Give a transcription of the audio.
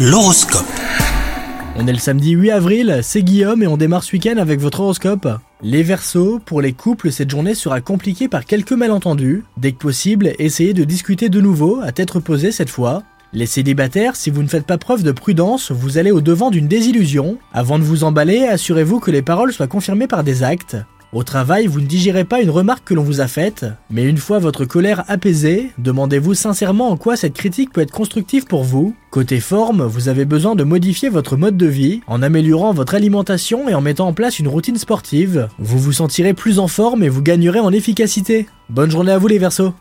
L'horoscope. On est le samedi 8 avril, c'est Guillaume et on démarre ce week-end avec votre horoscope. Les Verseaux, pour les couples, cette journée sera compliquée par quelques malentendus. Dès que possible, essayez de discuter de nouveau, à tête reposée cette fois. Les célibataires, si vous ne faites pas preuve de prudence, vous allez au devant d'une désillusion. Avant de vous emballer, assurez-vous que les paroles soient confirmées par des actes. Au travail, vous ne digérez pas une remarque que l'on vous a faite, mais une fois votre colère apaisée, demandez-vous sincèrement en quoi cette critique peut être constructive pour vous. Côté forme, vous avez besoin de modifier votre mode de vie en améliorant votre alimentation et en mettant en place une routine sportive. Vous vous sentirez plus en forme et vous gagnerez en efficacité. Bonne journée à vous les Verseaux